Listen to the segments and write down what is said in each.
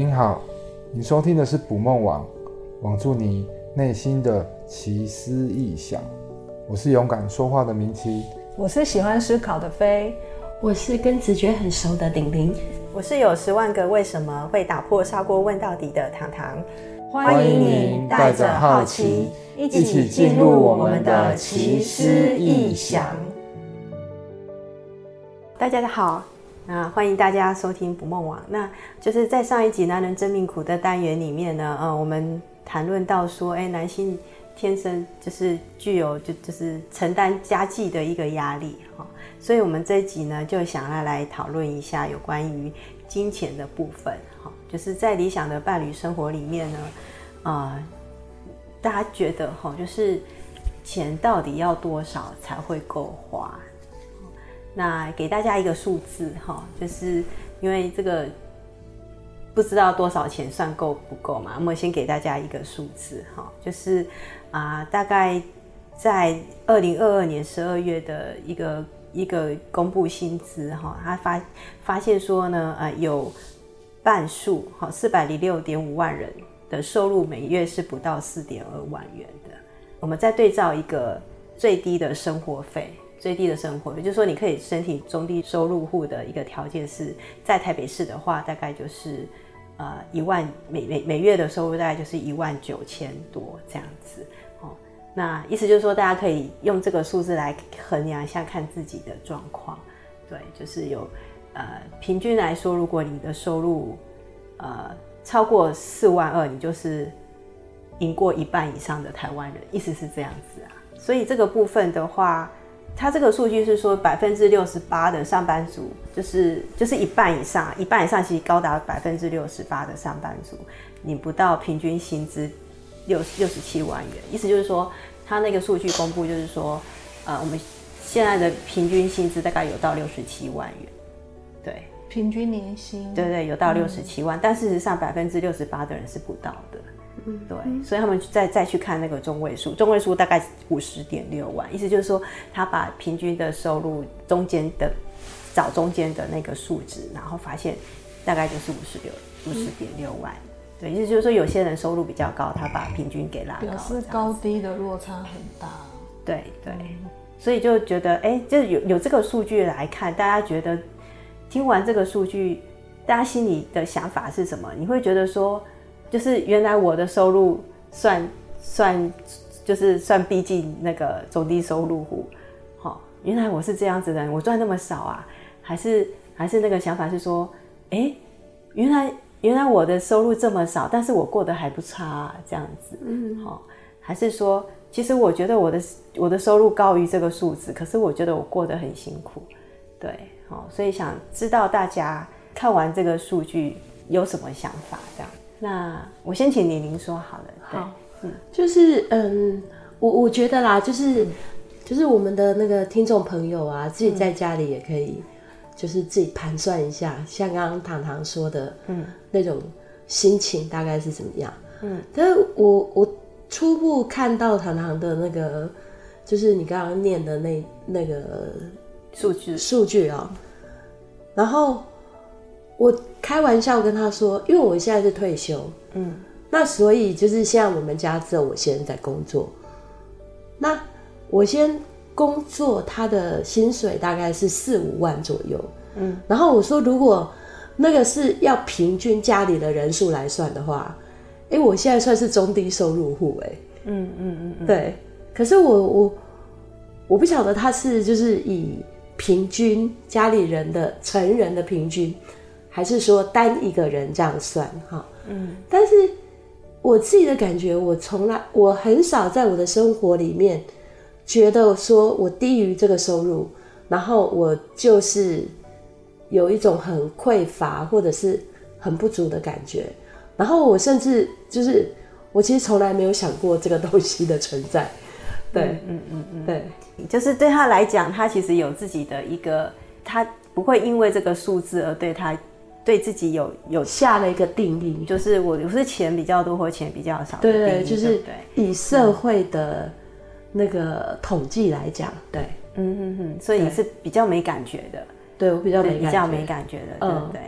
您好，你收听的是捕梦网，网住你内心的奇思异想。我是勇敢说话的明奇，我是喜欢思考的飞，我是跟直觉很熟的顶顶，我是有十万个为什么会打破砂锅问到底的糖糖。欢迎您带着好奇，一起进入我们的奇思异想。大家好。那，欢迎大家收听捕梦网。那就是在上一集“男人真命苦”的单元里面呢，呃，我们谈论到说，哎，男性天生就是具有就就是承担家计的一个压力哈，所以我们这一集呢，就想要来讨论一下有关于金钱的部分哈，就是在理想的伴侣生活里面呢，呃，大家觉得哈，就是钱到底要多少才会够花？那给大家一个数字哈，就是因为这个不知道多少钱算够不够嘛，我们先给大家一个数字哈，就是啊，大概在二零二二年十二月的一个一个公布薪资哈，他发发现说呢，呃，有半数哈四百零六点五万人的收入每月是不到四点二万元的，我们再对照一个最低的生活费。最低的生活，也就是说，你可以申请中低收入户的一个条件是在台北市的话，大概就是呃一万每每每月的收入大概就是一万九千多这样子哦。那意思就是说，大家可以用这个数字来衡量一下，看自己的状况。对，就是有呃平均来说，如果你的收入呃超过四万二，你就是赢过一半以上的台湾人，意思是这样子啊。所以这个部分的话。他这个数据是说，百分之六十八的上班族，就是就是一半以上，一半以上其实高达百分之六十八的上班族，你不到平均薪资六六十七万元。意思就是说，他那个数据公布就是说，呃，我们现在的平均薪资大概有到六十七万元，对，平均年薪，对对，有到六十七万，嗯、但事实上百分之六十八的人是不到的。嗯，对，所以他们再再去看那个中位数，中位数大概五十点六万，意思就是说，他把平均的收入中间的找中间的那个数值，然后发现大概就是五十六五十点六万。对，意思就是说，有些人收入比较高，他把平均给拉高，表示高低的落差很大。对对，所以就觉得，哎，就有有这个数据来看，大家觉得听完这个数据，大家心里的想法是什么？你会觉得说？就是原来我的收入算算就是算逼近那个中低收入户，好，原来我是这样子的人，我赚那么少啊？还是还是那个想法是说，哎，原来原来我的收入这么少，但是我过得还不差啊，这样子，嗯，好，还是说，其实我觉得我的我的收入高于这个数字，可是我觉得我过得很辛苦，对，好，所以想知道大家看完这个数据有什么想法，这样。那我先请李玲说好了。好，嗯，就是嗯，我我觉得啦，就是、嗯、就是我们的那个听众朋友啊，自己在家里也可以，就是自己盘算一下，嗯、像刚刚糖糖说的，嗯，那种心情大概是怎么样？嗯，但是我我初步看到糖糖的那个，就是你刚刚念的那那个数据数据啊，然后。我开玩笑跟他说，因为我现在是退休，嗯，那所以就是现在我们家只有我先在工作，那我先工作，他的薪水大概是四五万左右，嗯，然后我说如果那个是要平均家里的人数来算的话，哎，我现在算是中低收入户，哎，嗯嗯嗯嗯，对，可是我我我不晓得他是就是以平均家里人的成人的平均。还是说单一个人这样算哈，嗯，但是我自己的感觉，我从来我很少在我的生活里面觉得说我低于这个收入，然后我就是有一种很匮乏或者是很不足的感觉，然后我甚至就是我其实从来没有想过这个东西的存在，对，嗯嗯嗯，嗯。对，就是对他来讲，他其实有自己的一个，他不会因为这个数字而对他。对自己有有下了一个定义，就是我我是钱比较多或钱比较少。对对，就是以社会的那个统计来讲，对，嗯嗯嗯，所以你是比较没感觉的。对，我比较没比较没感觉的，对不对？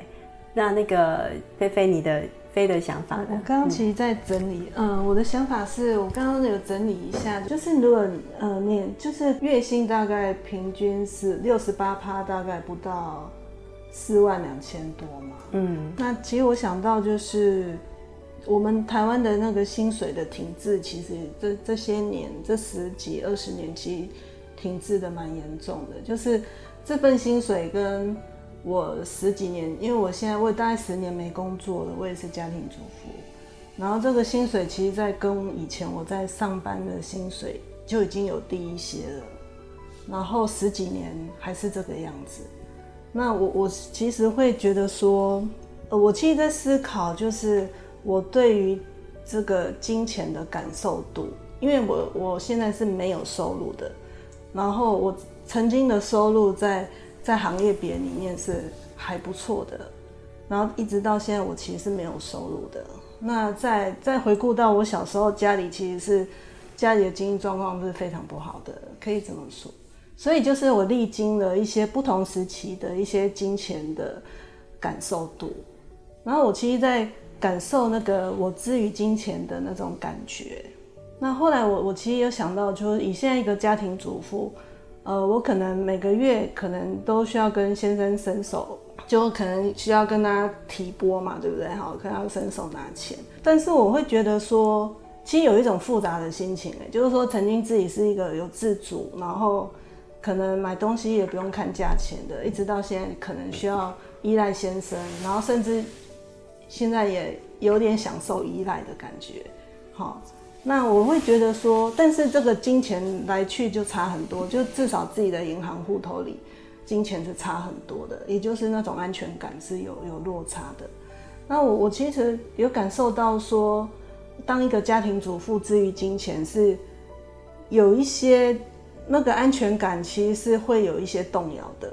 那那个菲菲，你的菲的想法？我刚刚其实在整理，嗯、呃，我的想法是我刚刚有整理一下，就是如果呃你就是月薪大概平均是六十八趴，大概不到四万两千多嘛。嗯，那其实我想到就是我们台湾的那个薪水的停滞，其实这这些年这十几二十年其实停滞的蛮严重的，就是这份薪水跟。我十几年，因为我现在我也大概十年没工作了，我也是家庭主妇。然后这个薪水其实，在跟以前我在上班的薪水就已经有低一些了。然后十几年还是这个样子。那我我其实会觉得说，呃，我其实在思考，就是我对于这个金钱的感受度，因为我我现在是没有收入的。然后我曾经的收入在。在行业别里面是还不错的，然后一直到现在，我其实是没有收入的。那再再回顾到我小时候，家里其实是家里的经济状况是非常不好的，可以这么说。所以就是我历经了一些不同时期的一些金钱的感受度，然后我其实，在感受那个我之于金钱的那种感觉。那后来我我其实有想到，就是以现在一个家庭主妇。呃，我可能每个月可能都需要跟先生伸手，就可能需要跟他提拨嘛，对不对？好，可能要伸手拿钱。但是我会觉得说，其实有一种复杂的心情，哎，就是说曾经自己是一个有自主，然后可能买东西也不用看价钱的，一直到现在可能需要依赖先生，然后甚至现在也有点享受依赖的感觉，好。那我会觉得说，但是这个金钱来去就差很多，就至少自己的银行户头里，金钱是差很多的，也就是那种安全感是有有落差的。那我我其实有感受到说，当一个家庭主妇之于金钱是有一些那个安全感，其实是会有一些动摇的，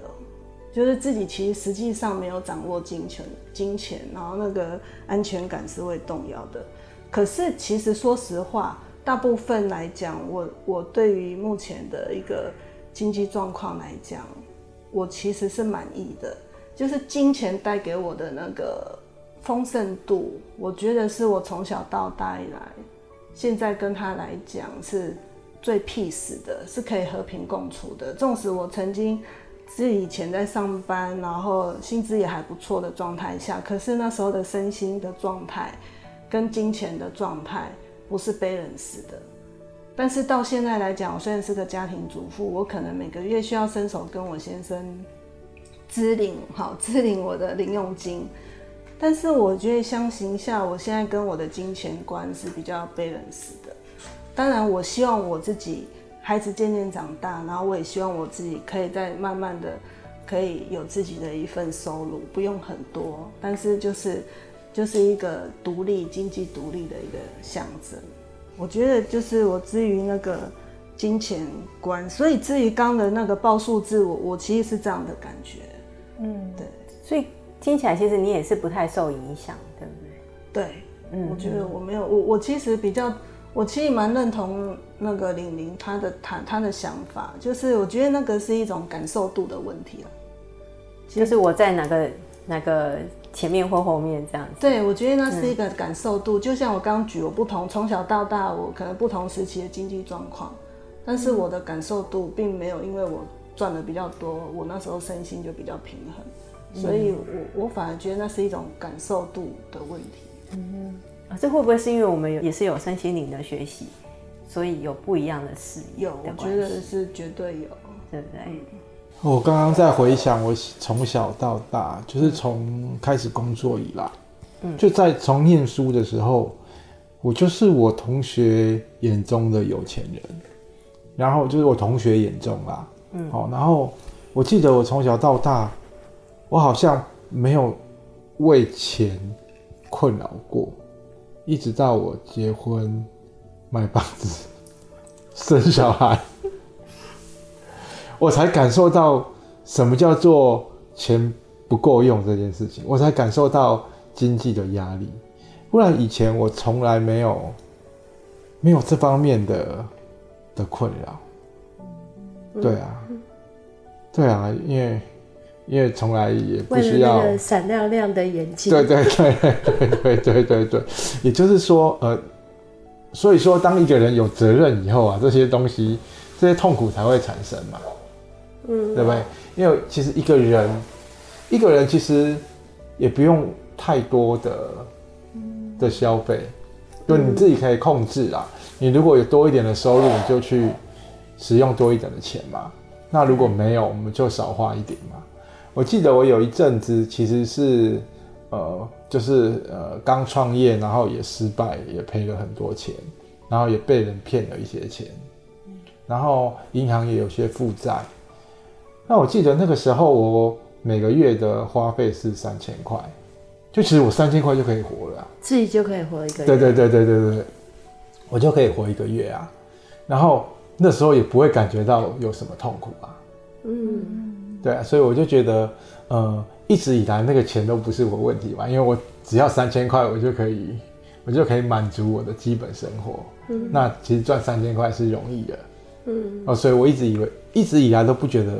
就是自己其实实际上没有掌握金钱，金钱，然后那个安全感是会动摇的。可是，其实说实话，大部分来讲，我我对于目前的一个经济状况来讲，我其实是满意的。就是金钱带给我的那个丰盛度，我觉得是我从小到大以来，现在跟他来讲是最 peace 的，是可以和平共处的。纵使我曾经是以前在上班，然后薪资也还不错的状态下，可是那时候的身心的状态。跟金钱的状态不是 balance 的，但是到现在来讲，我虽然是个家庭主妇，我可能每个月需要伸手跟我先生支领，好支领我的零用金，但是我觉得相形下，我现在跟我的金钱观是比较 balance 的。当然，我希望我自己孩子渐渐长大，然后我也希望我自己可以再慢慢的可以有自己的一份收入，不用很多，但是就是。就是一个独立、经济独立的一个象征。我觉得就是我至于那个金钱观，所以至于刚的那个报数字，我我其实是这样的感觉。嗯，对。所以听起来其实你也是不太受影响，对不对？对，嗯，我觉得我没有，我我其实比较，我其实蛮认同那个玲玲她的她她的想法，就是我觉得那个是一种感受度的问题了。就是我在哪个哪个。前面或后面这样子，对，我觉得那是一个感受度。嗯、就像我刚刚举，我不同从小到大，我可能不同时期的经济状况，但是我的感受度并没有因为我赚的比较多，我那时候身心就比较平衡，所以我我反而觉得那是一种感受度的问题。嗯，啊，这会不会是因为我们也是有身心灵的学习，所以有不一样的视野？有，我觉得是绝对有，对不对？嗯我刚刚在回想，我从小到大，就是从开始工作以来，嗯，就在从念书的时候，我就是我同学眼中的有钱人，然后就是我同学眼中啦，嗯，好，然后我记得我从小到大，我好像没有为钱困扰过，一直到我结婚、买房子、生小孩。我才感受到什么叫做钱不够用这件事情，我才感受到经济的压力。不然以前我从来没有没有这方面的的困扰。对啊，对啊，因为因为从来也不需要闪亮亮的眼睛。对对对对对对对对，也就是说，呃，所以说，当一个人有责任以后啊，这些东西，这些痛苦才会产生嘛，嗯，对不对？因为其实一个人，一个人其实也不用太多的的消费，就你自己可以控制啦。你如果有多一点的收入，你就去使用多一点的钱嘛。那如果没有，我们就少花一点嘛。我记得我有一阵子其实是，呃，就是呃刚创业，然后也失败，也赔了很多钱，然后也被人骗了一些钱，然后银行也有些负债。那我记得那个时候我每个月的花费是三千块，就其实我三千块就可以活了，自己就可以活一个月。对对对对对对，我就可以活一个月啊。然后那时候也不会感觉到有什么痛苦啊。嗯。对啊，所以我就觉得，呃，一直以来那个钱都不是我问题嘛，因为我只要三千块，我就可以，我就可以满足我的基本生活。嗯，那其实赚三千块是容易的。嗯，哦，所以我一直以为，一直以来都不觉得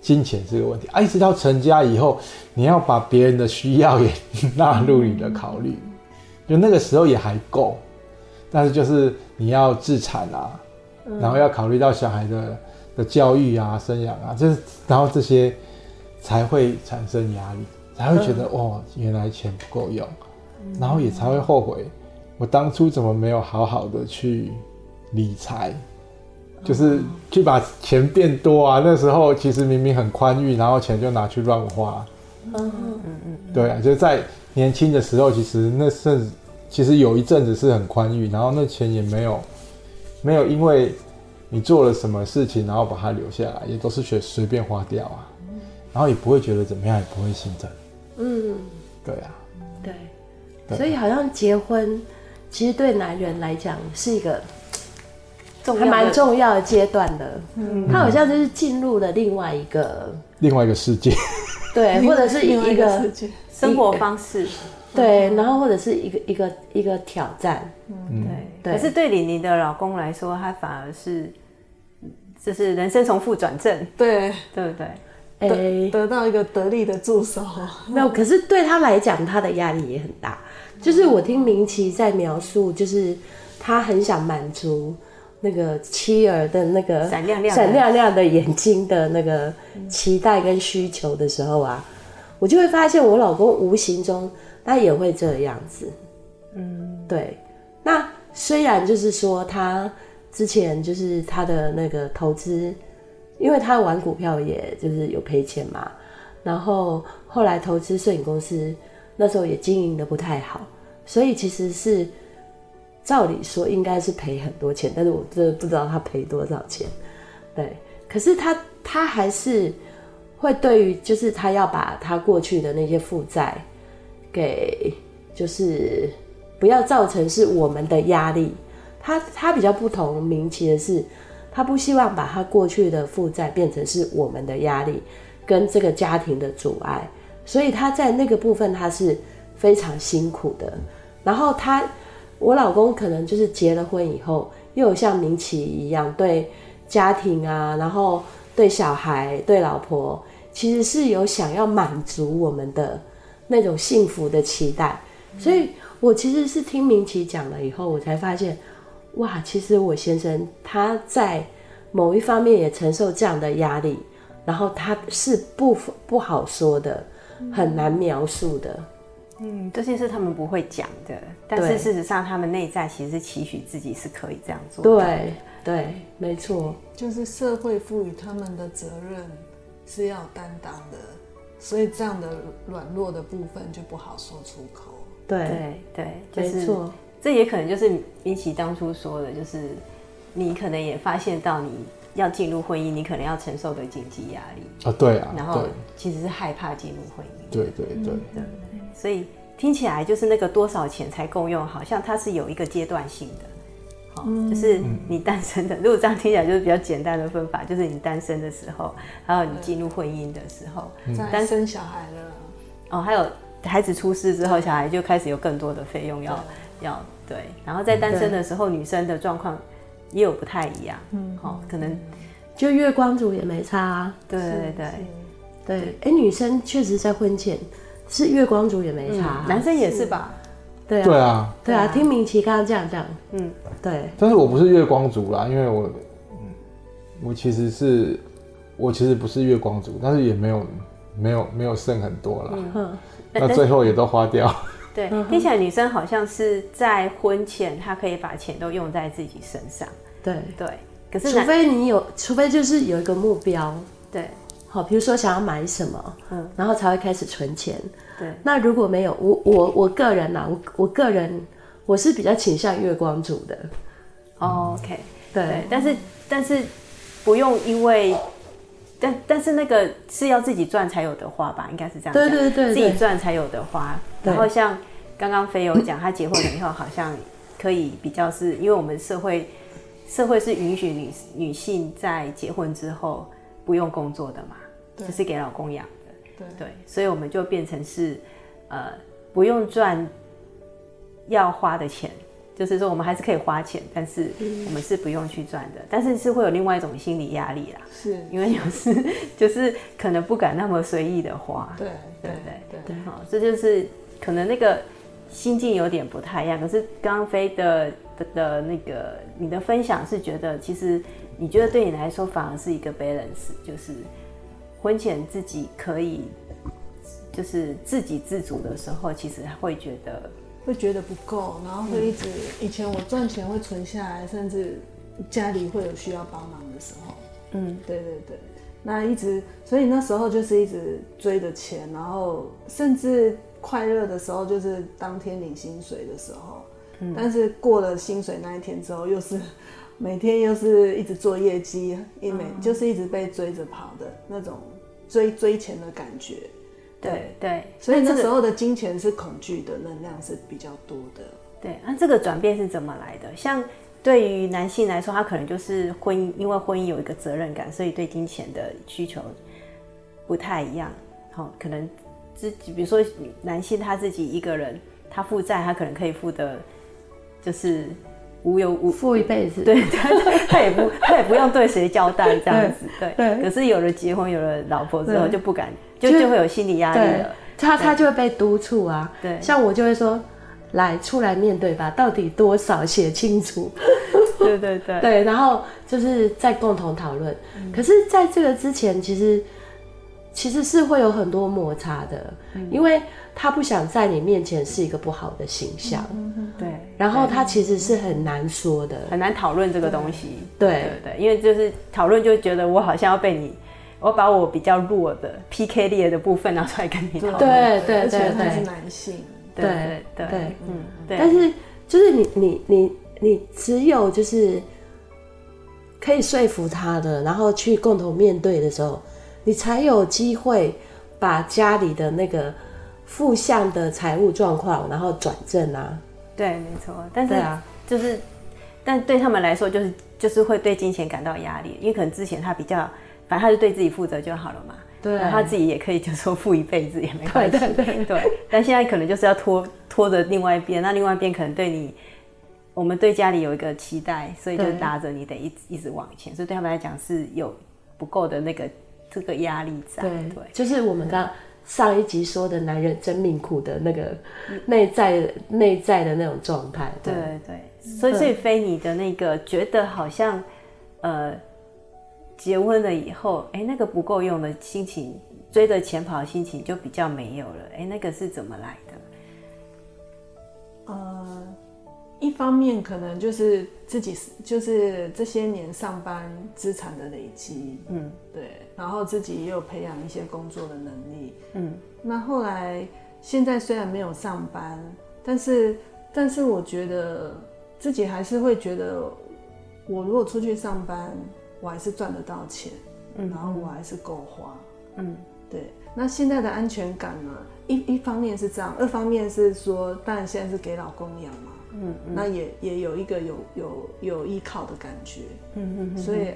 金钱是个问题啊。一直到成家以后，你要把别人的需要也 纳入你的考虑，就那个时候也还够，但是就是你要自产啊，然后要考虑到小孩的。的教育啊，生养啊，就是然后这些才会产生压力，才会觉得、嗯、哦，原来钱不够用，然后也才会后悔，我当初怎么没有好好的去理财，就是去把钱变多啊。那时候其实明明很宽裕，然后钱就拿去乱花。嗯嗯嗯，对啊，就在年轻的时候，其实那阵其实有一阵子是很宽裕，然后那钱也没有没有因为。你做了什么事情，然后把它留下来，也都是随随便花掉啊，然后也不会觉得怎么样，也不会心疼。嗯，对啊，对，对，所以好像结婚，其实对男人来讲是一个还蛮重要的阶段的。嗯，他好像就是进入了另外一个另外一个世界，对，或者是一个，一个生活方式。对，然后或者是一个一个一个挑战，嗯，对。可是对你你的老公来说，他反而是，就是人生从负转正，对对不对？得、欸、得到一个得力的助手，没有。可是对他来讲，他的压力也很大。就是我听明琦在描述，就是他很想满足那个妻儿的那个闪亮亮、闪亮亮的眼睛的那个期待跟需求的时候啊，我就会发现我老公无形中。他也会这样子，嗯，对。那虽然就是说，他之前就是他的那个投资，因为他玩股票，也就是有赔钱嘛。然后后来投资摄影公司，那时候也经营的不太好，所以其实是照理说应该是赔很多钱，但是我真的不知道他赔多少钱。对，可是他他还是会对于，就是他要把他过去的那些负债。给就是不要造成是我们的压力，他他比较不同明琦的是，他不希望把他过去的负债变成是我们的压力跟这个家庭的阻碍，所以他在那个部分他是非常辛苦的。然后他我老公可能就是结了婚以后，又有像明琦一样对家庭啊，然后对小孩对老婆，其实是有想要满足我们的。那种幸福的期待，所以我其实是听明琦讲了以后，我才发现，哇，其实我先生他在某一方面也承受这样的压力，然后他是不不好说的，很难描述的。嗯，这些是他们不会讲的，但是事实上他们内在其实是期许自己是可以这样做的。对对，没错，就是社会赋予他们的责任是要担当的。所以这样的软弱的部分就不好说出口。对对对，没错。这也可能就是明奇当初说的，就是你可能也发现到你要进入婚姻，你可能要承受的经济压力啊，对啊。然后其实是害怕进入婚姻。对对对对。所以听起来就是那个多少钱才够用，好像它是有一个阶段性的。嗯、就是你单身的，如果这样听起来就是比较简单的分法，就是你单身的时候，还有你进入婚姻的时候，单身小孩了，哦，还有孩子出世之后，小孩就开始有更多的费用要要对，然后在单身的时候，女生的状况也有不太一样，嗯，好，可能就月光族也没差，啊，对对对。对，哎、欸，女生确实在婚前是月光族也没差，嗯、男生也是吧？对啊，对啊，对啊。听明琪刚刚这样讲，嗯，对。但是我不是月光族啦，因为我，嗯，我其实是，我其实不是月光族，但是也没有，没有，没有剩很多啦。嗯，那最后也都花掉。对，听起来女生好像是在婚前，她可以把钱都用在自己身上。对对，可是除非你有，除非就是有一个目标。对。好，比如说想要买什么，嗯，然后才会开始存钱。对，那如果没有，我我我个人呐、啊，我我个人我是比较倾向月光族的。哦、OK，对，对，但是但是不用因为，但但是那个是要自己赚才有的花吧？应该是这样讲。对对对，对，自己赚才有的花。然后像刚刚飞有讲，他结婚了以后好像可以比较是，因为我们社会社会是允许女女性在结婚之后。不用工作的嘛，就是给老公养的。对对，所以我们就变成是，呃，不用赚要花的钱，就是说我们还是可以花钱，但是我们是不用去赚的，但是是会有另外一种心理压力啦。是，因为有时 就是可能不敢那么随意的花。对对对对，好，这就是可能那个心境有点不太一样。可是刚刚飞的的的那个你的分享是觉得其实。你觉得对你来说反而是一个 balance，就是婚前自己可以就是自给自足的时候，其实会觉得会觉得不够，然后会一直、嗯、以前我赚钱会存下来，甚至家里会有需要帮忙的时候，嗯，对对对，那一直所以那时候就是一直追着钱，然后甚至快乐的时候就是当天领薪水的时候，嗯，但是过了薪水那一天之后又是。每天又是一直做业绩，一每就是一直被追着跑的那种追追钱的感觉，对对，所以那时候的金钱是恐惧的能量是比较多的。对，那这个转变是怎么来的？像对于男性来说，他可能就是婚姻，因为婚姻有一个责任感，所以对金钱的需求不太一样。好，可能自己，比如说男性他自己一个人，他负债，他可能可以付的，就是。无忧无富一辈子，对，他他也不他也不用对谁交代这样子，对。对，可是有了结婚，有了老婆之后，就不敢，就就会有心理压力了。他他就会被督促啊。对，像我就会说，来出来面对吧，到底多少写清楚。对对对 对，然后就是再共同讨论。可是在这个之前，其实其实是会有很多摩擦的，因为。他不想在你面前是一个不好的形象，对。然后他其实是很难说的，很难讨论这个东西。对对对，因为就是讨论就觉得我好像要被你，我把我比较弱的 PK 列的部分拿出来跟你讨论。对对对对，是男性。对对对，嗯对。但是就是你你你你只有就是可以说服他的，然后去共同面对的时候，你才有机会把家里的那个。负向的财务状况，然后转正啊？对，没错。但是啊，就是，但对他们来说，就是就是会对金钱感到压力，因为可能之前他比较，反正他就对自己负责就好了嘛。对。他自己也可以就说富一辈子也没关系。对对对对。但现在可能就是要拖拖着另外一边，那另外一边可能对你，我们对家里有一个期待，所以就拉着你得一直一直往前，所以对他们来讲是有不够的那个这个压力在。对对，就是我们刚。上一集说的男人真命苦的那个内在内在的那种状态，对。对对，所以所以菲你的那个觉得好像呃结婚了以后，哎那个不够用的心情，追着钱跑的心情就比较没有了，哎那个是怎么来的？呃，一方面可能就是自己就是这些年上班资产的累积，嗯，对。然后自己也有培养一些工作的能力，嗯，那后来现在虽然没有上班，但是但是我觉得自己还是会觉得，我如果出去上班，我还是赚得到钱，嗯，然后我还是够花，嗯，对。那现在的安全感呢？一一方面是这样，二方面是说，当然现在是给老公养嘛，嗯，嗯，那也也有一个有有有依靠的感觉，嗯嗯，嗯，所以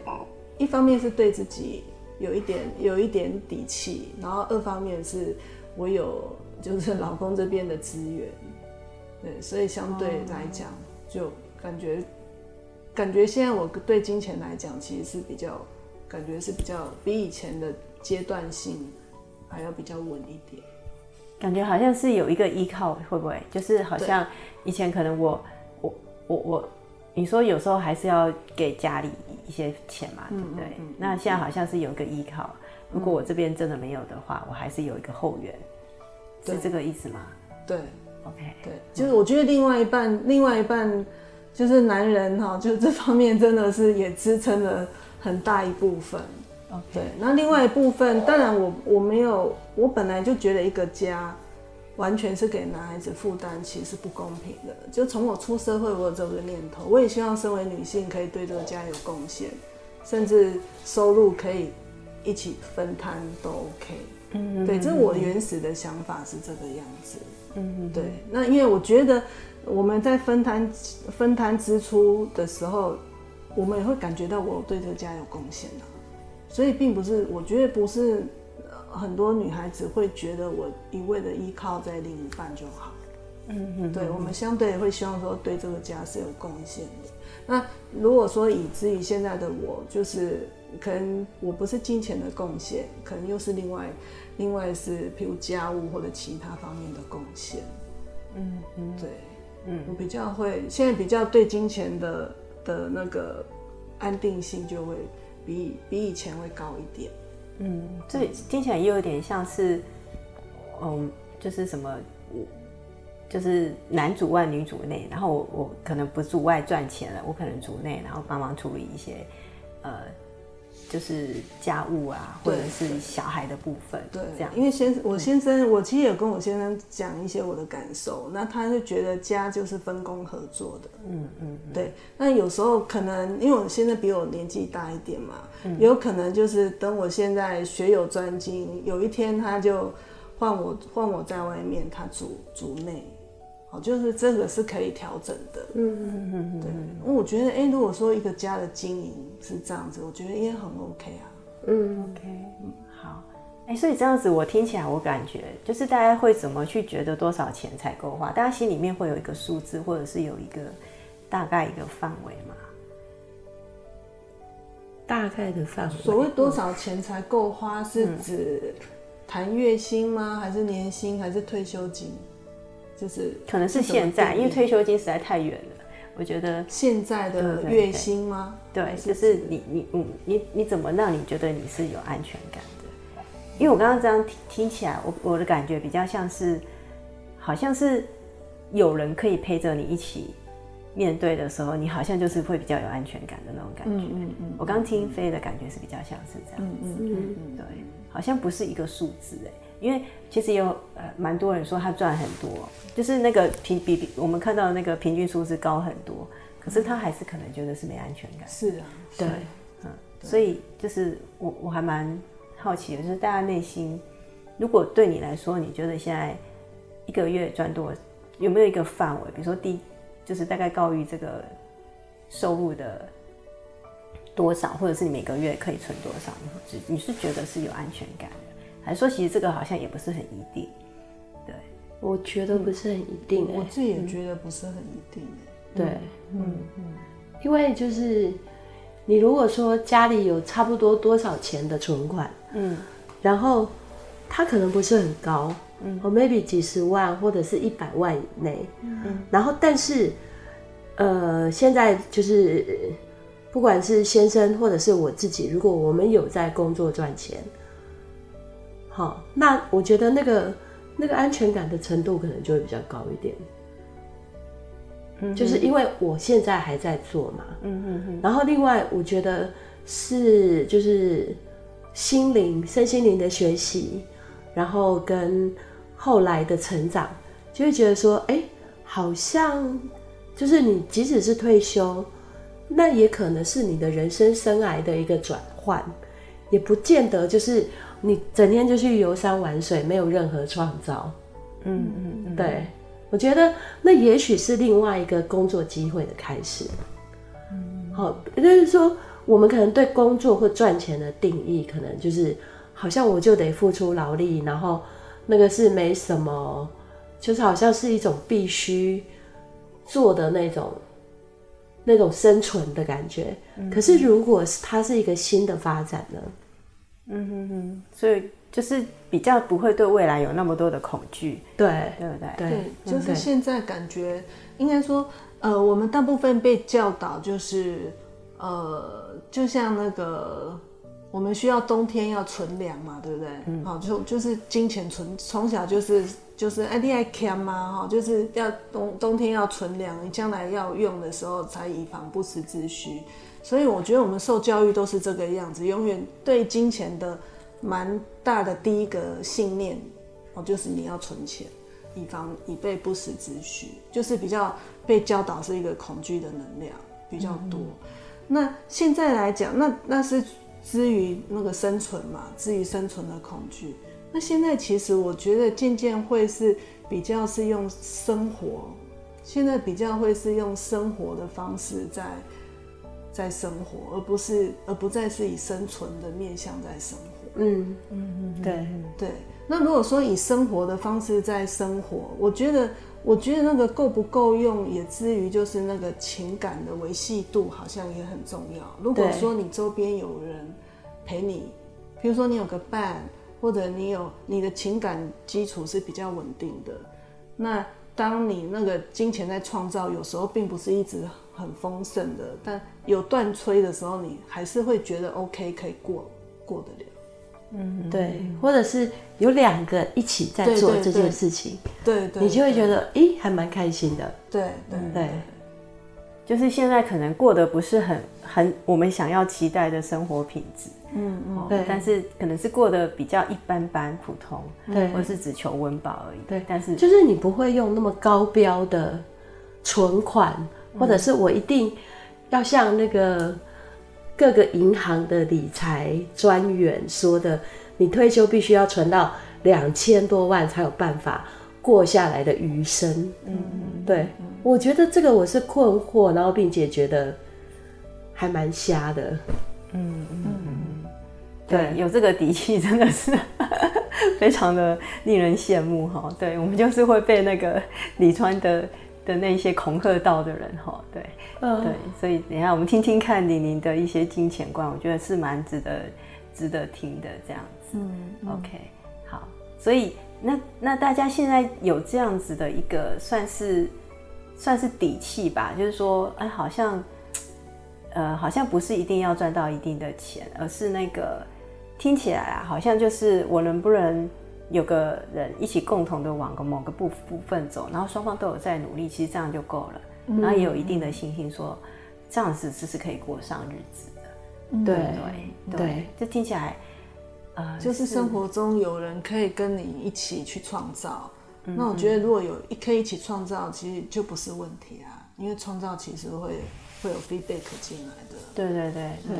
一方面是对自己。有一点有一点底气，然后二方面是我有就是老公这边的资源，对，所以相对来讲就感觉感觉现在我对金钱来讲其实是比较感觉是比较比以前的阶段性还要比较稳一点。感觉好像是有一个依靠，会不会？就是好像以前可能我我我我，你说有时候还是要给家里一些钱嘛，对不对？嗯嗯嗯、那现在好像是有一个依靠，如果我这边真的没有的话，我还是有一个后援，是这个意思吗？对，OK，对，就是我觉得另外一半，另外一半就是男人哈，就这方面真的是也支撑了很大一部分。对，那另外一部分，当然我我没有，我本来就觉得一个家完全是给男孩子负担，其实是不公平的。就从我出社会，我有这个念头，我也希望身为女性可以对这个家有贡献，甚至收入可以一起分摊都 OK。嗯，对，这是我原始的想法是这个样子。嗯嗯，对。那因为我觉得我们在分摊分摊支出的时候，我们也会感觉到我对这个家有贡献啊。所以并不是，我觉得不是很多女孩子会觉得我一味的依靠在另一半就好。嗯嗯，对，我们相对会希望说对这个家是有贡献的。那如果说以至于现在的我，就是可能我不是金钱的贡献，可能又是另外另外是譬如家务或者其他方面的贡献。嗯嗯，对，嗯，我比较会现在比较对金钱的的那个安定性就会。比比以前会高一点，嗯，这听起来也有点像是，嗯，就是什么，就是男主外女主内，然后我我可能不主外赚钱了，我可能主内，然后帮忙处理一些，呃。就是家务啊，或者是小孩的部分，对，这样。因为先我先生，我其实有跟我先生讲一些我的感受，那他就觉得家就是分工合作的，嗯嗯，对。那有时候可能因为我先生比我年纪大一点嘛，有可能就是等我现在学有专精，有一天他就换我换我在外面，他主主内。哦，就是这个是可以调整的，嗯嗯嗯嗯，对，我觉得，哎，如果说一个家的经营是这样子，我觉得也很 OK 啊，嗯，OK，嗯，好，哎，所以这样子我听起来，我感觉就是大家会怎么去觉得多少钱才够花？大家心里面会有一个数字，或者是有一个大概一个范围吗？大概的范围，所谓多少钱才够花，是指谈月薪吗？还是年薪？还是退休金？就是可能是现在，因为退休金实在太远了。我觉得现在的月薪吗？对，对，对，对，就是你你嗯你你，你怎么让你觉得你是有安全感的？因为我刚刚这样听听起来，我我的感觉比较像是，好像是有人可以陪着你一起面对的时候，你好像就是会比较有安全感的那种感觉。嗯嗯，嗯，我刚听飞的感觉是比较像是这样子。嗯嗯嗯，嗯，对，好像不是一个数字哎。因为其实有呃蛮多人说他赚很多，就是那个平比比我们看到的那个平均数字高很多，可是他还是可能觉得是没安全感。是啊，对，嗯，所以就是我我还蛮好奇的，就是大家内心，如果对你来说，你觉得现在一个月赚多，有没有一个范围？比如说低，就是大概高于这个收入的多少，或者是你每个月可以存多少？你你是觉得是有安全感？还说，其实这个好像也不是很一定，对，我觉得不是很一定，我自己也觉得不是很一定，对，嗯嗯，因为就是你如果说家里有差不多多少钱的存款，嗯，然后它可能不是很高，嗯，或 maybe 几十万或者是一百万以内，嗯，然后但是，呃，现在就是不管是先生或者是我自己，如果我们有在工作赚钱。好，那我觉得那个那个安全感的程度可能就会比较高一点。嗯，就是因为我现在还在做嘛，嗯嗯嗯。然后另外我觉得是就是心灵身心灵的学习，然后跟后来的成长，就会觉得说，哎，好像就是你即使是退休，那也可能是你的人生生涯的一个转换，也不见得就是。你整天就去游山玩水，没有任何创造。嗯嗯嗯，对，我觉得那也许是另外一个工作机会的开始。嗯，好，也就是说，我们可能对工作或赚钱的定义，可能就是好像我就得付出劳力，然后那个是没什么，就是好像是一种必须做的那种那种生存的感觉。嗯。可是，如果是它是一个新的发展呢？嗯哼哼，所以就是比较不会对未来有那么多的恐惧，对对不对？对，就是现在感觉应该说，呃，我们大部分被教导就是，呃，就像那个我们需要冬天要存粮嘛，对不对？嗯，好，就就是金钱存，从小就是就是哎，你爱慳嘛，哈，就是要冬冬天要存粮，你将来要用的时候才以防不时之需。所以我觉得我们受教育都是这个样子，永远对金钱的蛮大的第一个信念哦，就是你要存钱，以防以备不时之需，就是比较被教导是一个恐惧的能量比较多。那现在来讲，那那是基于那个生存嘛，基于生存的恐惧。那现在其实我觉得渐渐会是比较是用生活，现在比较会是用生活的方式在。在生活，而不是而不再是以生存的面向在生活。嗯嗯嗯，对对。那如果说以生活的方式在生活，我觉得我觉得那个够不够用，也至于就是那个情感的维系度，好像也很重要。如果说你周边有人陪你，比如说你有个伴，或者你有你的情感基础是比较稳定的，那当你那个金钱在创造，有时候并不是一直。很丰盛的，但有断炊的时候，你还是会觉得 OK，可以过过得了。嗯，对，或者是有两个一起在做这件事情，对对，对，你就会觉得，咦，还蛮开心的。对对对，就是现在可能过得不是很很我们想要期待的生活品质。嗯嗯，对，但是可能是过得比较一般般普通，对，或是只求温饱而已。对，但是就是你不会用那么高标的存款。或者是我一定要像那个各个银行的理财专员说的，你退休必须要存到两千多万才有办法过下来的余生。嗯，对，我觉得这个我是困惑，然后并且觉得还蛮瞎的。嗯嗯嗯，对，有这个底气真的是 非常的令人羡慕哈。对，我们就是会被那个李川的。的那些恐吓到的人哈，对，嗯，对，所以等一下我们听听看李宁的一些金钱观，我觉得是蛮值得值得听的这样子。嗯，嗯，OK，好，所以那那大家现在有这样子的一个算是算是底气吧，就是说，哎，好像呃好像不是一定要赚到一定的钱，而是那个听起来啊，好像就是我能不能。有个人一起共同的往个某个部部分走，然后双方都有在努力，其实这样就够了。嗯、然后也有一定的信心说，说这样子是是可以过上日子的。嗯、对对对，这听起来，呃，就是生活中有人可以跟你一起去创造。嗯、那我觉得如果有一可以一起创造，其实就不是问题啊，因为创造其实会会有 feedback 进来的。对对对对。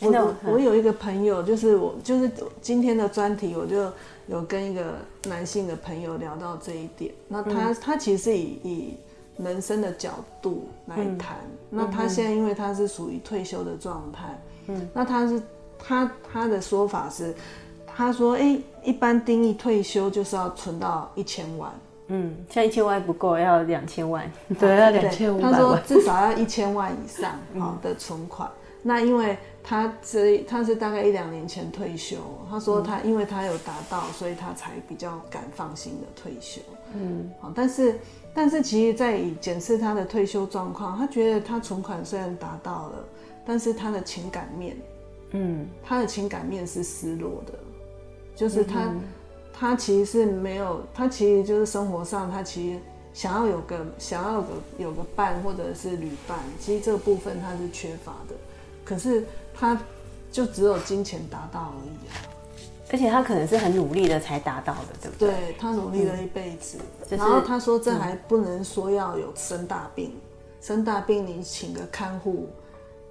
我我有一个朋友，就是我就是今天的专题，我就有跟一个男性的朋友聊到这一点。那他他其实是以以人生的角度来谈。那他现在因为他是属于退休的状态，嗯，那他是他他的说法是，他说，哎，一般定义退休就是要存到一千万，嗯，像一千万不够，要两千万，对，要两千五百万。他说至少要一千万以上 好的存款。那因为。他这他是大概一两年前退休，他说他因为他有达到，所以他才比较敢放心的退休。嗯，好，但是但是其实，在检视他的退休状况，他觉得他存款虽然达到了，但是他的情感面，嗯，他的情感面是失落的，就是他、嗯、他其实是没有，他其实就是生活上他其实想要有个想要有个有个伴或者是旅伴，其实这个部分他是缺乏的，可是。他就只有金钱达到而已啊，而且他可能是很努力的才达到的，对不对？对，他努力了一辈子，嗯，然后他说这还不能说要有生大病，嗯、生大病你请个看护，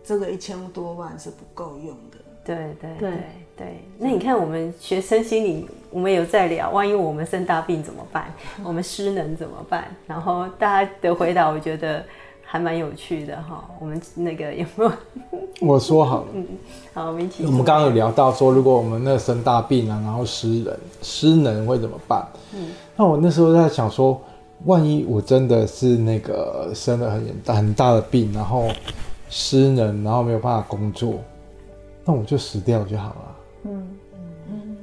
这个一千多万是不够用的。对对对对，那你看我们学生心里，我们有在聊，万一我们生大病怎么办？我们失能怎么办？然后大家的回答，我觉得。还蛮有趣的哈，我们那个有没有？我说好了，嗯，好，我们一起。我们刚刚有聊到说，如果我们那生大病啊，然后失能失能会怎么办？嗯，那我那时候在想说，万一我真的是那个生了很严很大的病，然后失能，然后没有办法工作，那我就死掉就好了。嗯。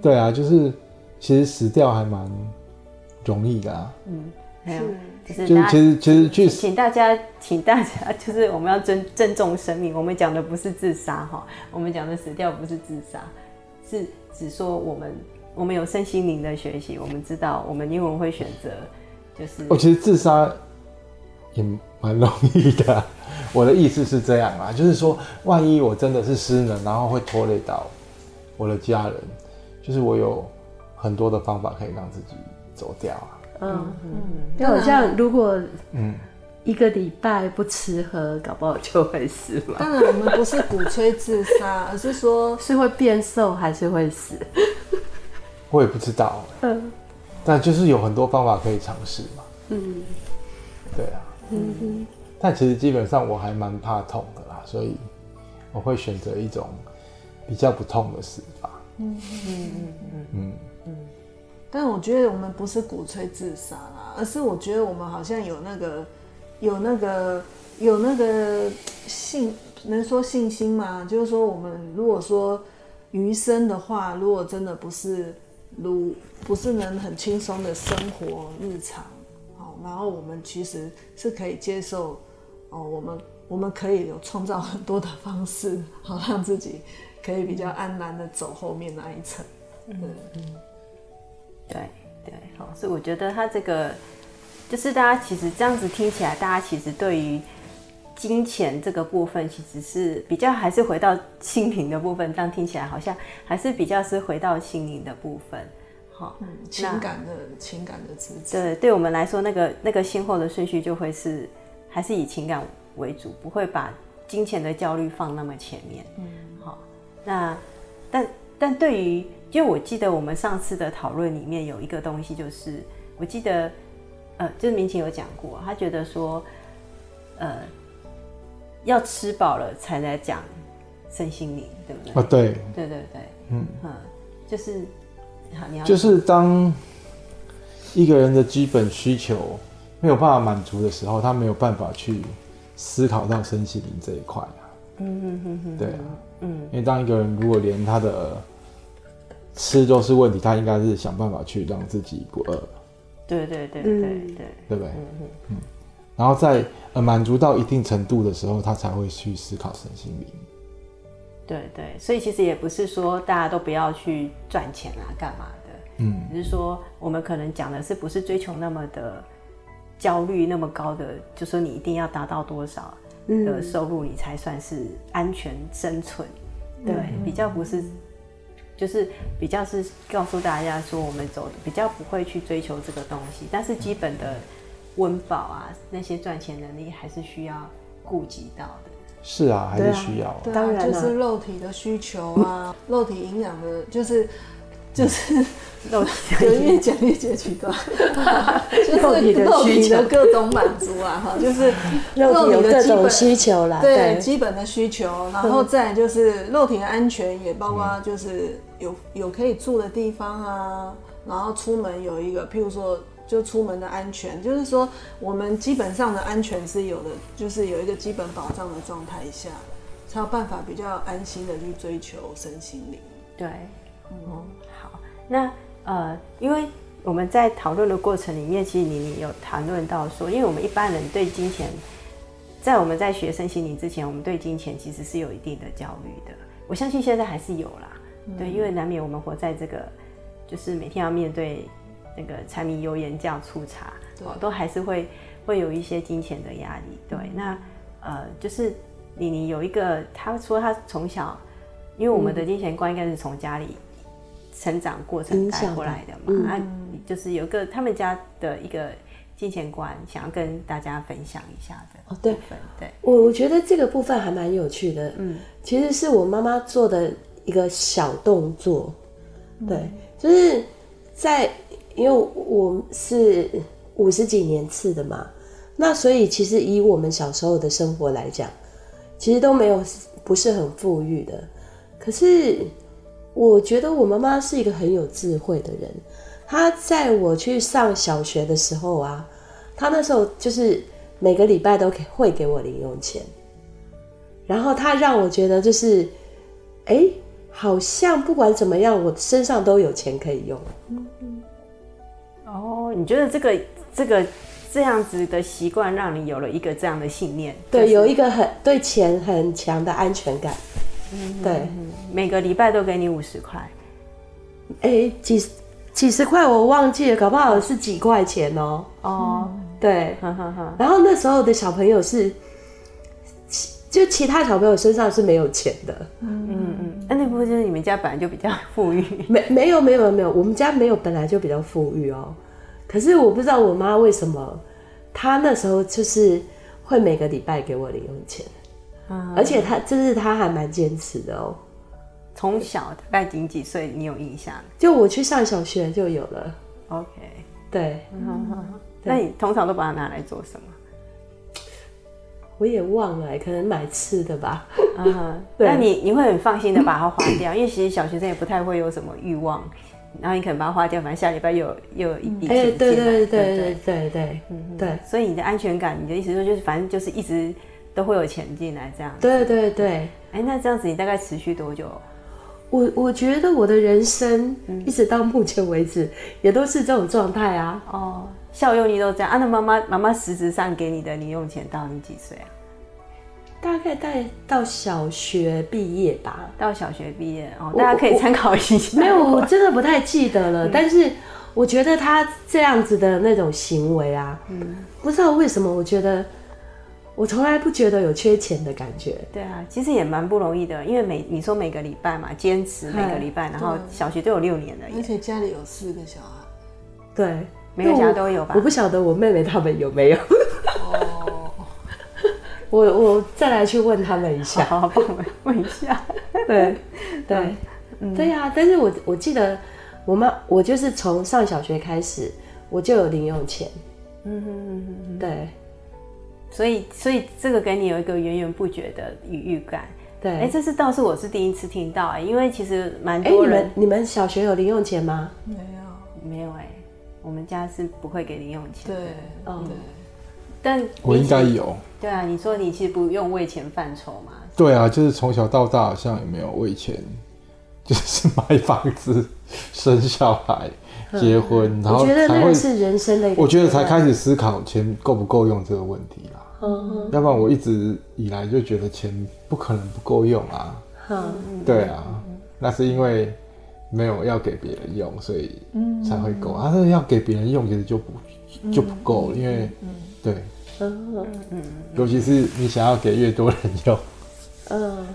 对啊，就是其实死掉还蛮容易的啊。嗯，没有，就是就是其实其实去请大家，请大家 就是我们要尊尊重生命。我们讲的不是自杀哈，我们讲的死掉不是自杀，是只说我们我们有身心灵的学习，我们知道我们英文会选择就是。哦，其实自杀也蛮容易的。我的意思是这样啊，就是说，万一我真的是失能，然后会拖累到我的家人，就是我有很多的方法可以让自己走掉啊。嗯嗯，就好像如果嗯一个礼拜不吃喝，搞不好就会死嘛。当然，我们不是鼓吹自杀，而是说 是会变瘦还是会死？我也不知道。嗯，但就是有很多方法可以尝试嘛。嗯，对啊。嗯哼。但其实基本上我还蛮怕痛的啦，所以我会选择一种比较不痛的死法。嗯嗯嗯嗯嗯。但我觉得我们不是鼓吹自杀啦，而是我觉得我们好像有那个有那个有那个信，能说信心吗？就是说，我们如果说余生的话，如果真的不是如不是能很轻松的生活日常，好，然后我们其实是可以接受。哦，我们我们可以有创造很多的方式，好让自己可以比较安然的走后面那一层。嗯嗯，对对，好，所以我觉得他这个就是大家其实这样子听起来，大家其实对于金钱这个部分，其实是比较还是回到心灵的部分。这样听起来好像还是比较是回到心灵的部分。好，嗯，情感的情感的支持。对，对我们来说，那个那个先后的顺序就会是。还是以情感为主，不会把金钱的焦虑放那么前面。嗯，好，那但但对于，就我记得我们上次的讨论里面有一个东西，就是我记得，呃，就是明琴有讲过，他觉得说，呃，要吃饱了才来讲身心灵，对不对？啊，对，对对对，嗯嗯，就是，你要就是当一个人的基本需求。没有办法满足的时候，他没有办法去思考到身心灵这一块啊。嗯嗯嗯嗯，对啊，嗯，因为当一个人如果连他的吃都是问题，他应该是想办法去让自己不饿。对对对对对，对不对？嗯嗯，然后在呃满足到一定程度的时候，他才会去思考身心灵。对对，所以其实也不是说大家都不要去赚钱啊，干嘛的？嗯，只是说我们可能讲的是不是追求那么的。焦虑那么高的，就说你一定要达到多少的收入，你才算是安全生存？嗯、对，比较不是，就是比较是告诉大家说，我们走的比较不会去追求这个东西，但是基本的温饱啊，那些赚钱能力还是需要顾及到的。是啊，还是需要、啊。当然、啊，就是肉体的需求啊，肉体营养的，就是。就是 肉体，就 越讲越截取断，就是肉体的各种满足啊，哈，就是肉体的各种需求啦，对，基本的需求，然后再就是肉体的安全，也包括就是有有可以住的地方啊，然后出门有一个，譬如说就出门的安全，就是说我们基本上的安全是有的，就是有一个基本保障的状态下，才有办法比较安心的去追求身心灵，对，嗯。好那呃，因为我们在讨论的过程里面，其实你你有谈论到说，因为我们一般人对金钱，在我们在学身心灵之前，我们对金钱其实是有一定的焦虑的。我相信现在还是有啦，嗯、对，因为难免我们活在这个，就是每天要面对那个柴米油盐酱醋茶，对都还是会会有一些金钱的压力。对，嗯、那呃，就是你你有一个，他说他从小，因为我们的金钱观应该是从家里。成长过程带过来的嘛，嗯、啊，就是有个他们家的一个金钱观，想要跟大家分享一下的。哦，对，对，我我觉得这个部分还蛮有趣的。嗯，其实是我妈妈做的一个小动作。嗯、对，就是在因为我是五十几年次的嘛，那所以其实以我们小时候的生活来讲，其实都没有不是很富裕的，可是。我觉得我妈妈是一个很有智慧的人。她在我去上小学的时候啊，她那时候就是每个礼拜都会给我零用钱，然后她让我觉得就是，哎，好像不管怎么样，我身上都有钱可以用。嗯嗯。哦，你觉得这个这个这样子的习惯，让你有了一个这样的信念？对，就是、有一个很对钱很强的安全感。嗯，对，每个礼拜都给你五十块。哎、欸，几几十块我忘记了，搞不好是几块钱哦、喔。哦，对，然后那时候的小朋友是，就其他小朋友身上是没有钱的。嗯嗯嗯，那那部分就是你们家本来就比较富裕。没没有没有没有，我们家没有本来就比较富裕哦、喔。可是我不知道我妈为什么，她那时候就是会每个礼拜给我零用钱。啊，而且她就是她还蛮坚持的哦、喔。从小大概几几岁？你有印象？就我去上小学就有了。OK，对。那你通常都把它拿来做什么？我也忘了，可能买吃的吧。嗯，那你你会很放心的把它花掉，因为其实小学生也不太会有什么欲望，然后你可能把它花掉，反正下礼拜又有又有一笔钱进来。对对对对对对，嗯对。所以你的安全感，你的意思说就是反正就是一直都会有钱进来这样。对对对。哎，那这样子你大概持续多久？我我觉得我的人生一直到目前为止，也都是这种状态啊。哦，孝佑你都这样啊？那妈妈妈妈实质上给你的零用钱到你几岁啊？大概带到小学毕业吧。到小学毕业哦，大家可以参考一下。没有，我 真的不太记得了。嗯、但是我觉得他这样子的那种行为啊，嗯，不知道为什么，我觉得。我从来不觉得有缺钱的感觉。对啊，其实也蛮不容易的，因为每你说每个礼拜嘛，坚持每个礼拜，然后小学都有六年了，而且家里有四个小孩。对，每个家都有吧？我不晓得我妹妹他们有没有。哦。我我再来去问他们一下，好，好，帮我问一下。对对、嗯、对呀、啊，但是我我记得我妈，我就是从上小学开始，我就有零用钱。嗯哼嗯哼，对。所以，所以这个给你有一个源源不绝的愉悦感。对，哎、欸，这是倒是我是第一次听到哎、欸，因为其实蛮多人、欸你，你们小学有零用钱吗？没有，没有哎、欸，我们家是不会给零用钱。对，嗯，对。但我应该有。对啊，你说你其实不用为钱犯愁嘛？对啊，就是从小到大好像也没有为钱，就是买房子、生小孩。结婚，然后才觉得那是人生的一个，我觉得才开始思考钱够不够用这个问题啦。嗯，要不然我一直以来就觉得钱不可能不够用啊。嗯，对啊，那是因为没有要给别人用，所以才会够。他说要给别人用，其实就不就不够了，因为对，嗯嗯，尤其是你想要给越多人用，嗯，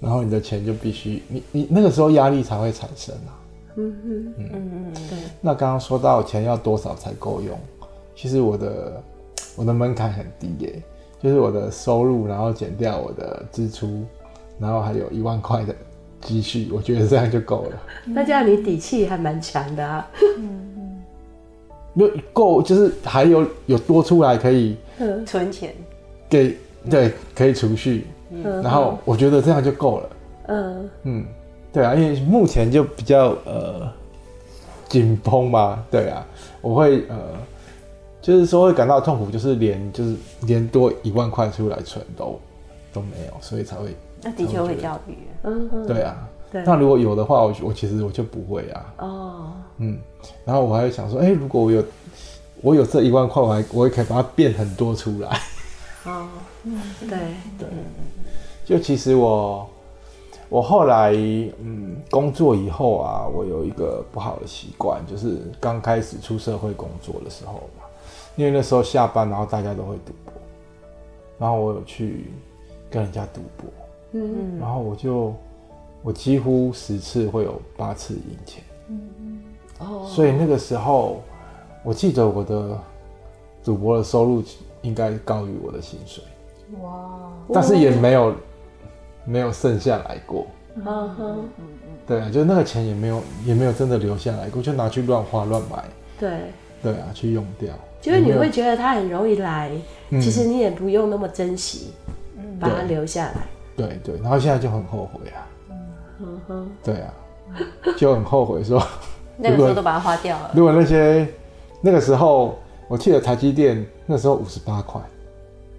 然后你的钱就必须，你你那个时候压力才会产生啊。嗯嗯嗯嗯对。那刚刚说到钱要多少才够用，其实我的我的门槛很低耶，就是我的收入，然后减掉我的支出，然后还有一万块的积蓄，我觉得这样就够了。那这样你底气还蛮强的啊。嗯嗯。有够，就是还有有多出来可以存钱，给对可以储蓄，嗯然后我觉得这样就够了。嗯嗯。对啊，因为目前就比较呃紧绷嘛，对啊，我会呃就是说会感到痛苦，就是连就是连多一万块出来存都都没有，所以才会那的确会焦虑，嗯，对啊，对，那如果有的话，我我其实我就不会啊，哦，嗯，然后我还会想说，哎，如果我有我有这一万块，我还我也可以把它变很多出来，哦，嗯，对。对，就其实我。我后来嗯工作以后啊，我有一个不好的习惯，就是刚开始出社会工作的时候嘛，因为那时候下班，然后大家都会赌博，然后我有去跟人家赌博，嗯，然后我就我几乎十次会有八次赢钱，嗯。嗯，哦，所以那个时候我记得我的赌博的收入应该高于我的薪水，哇，但是也没有。没有剩下来过，嗯哼，嗯嗯，对啊，就那个钱也没有，也没有真的留下来过，就拿去乱花乱买，对，对啊，去用掉。就是你会觉得它很容易来，其实你也不用那么珍惜，嗯，把它留下来。对对，然后现在就很后悔啊，嗯哼，对啊，就很后悔说，那个时候都把它花掉了。如果那些那个时候，我记得台积电那时候五十八块。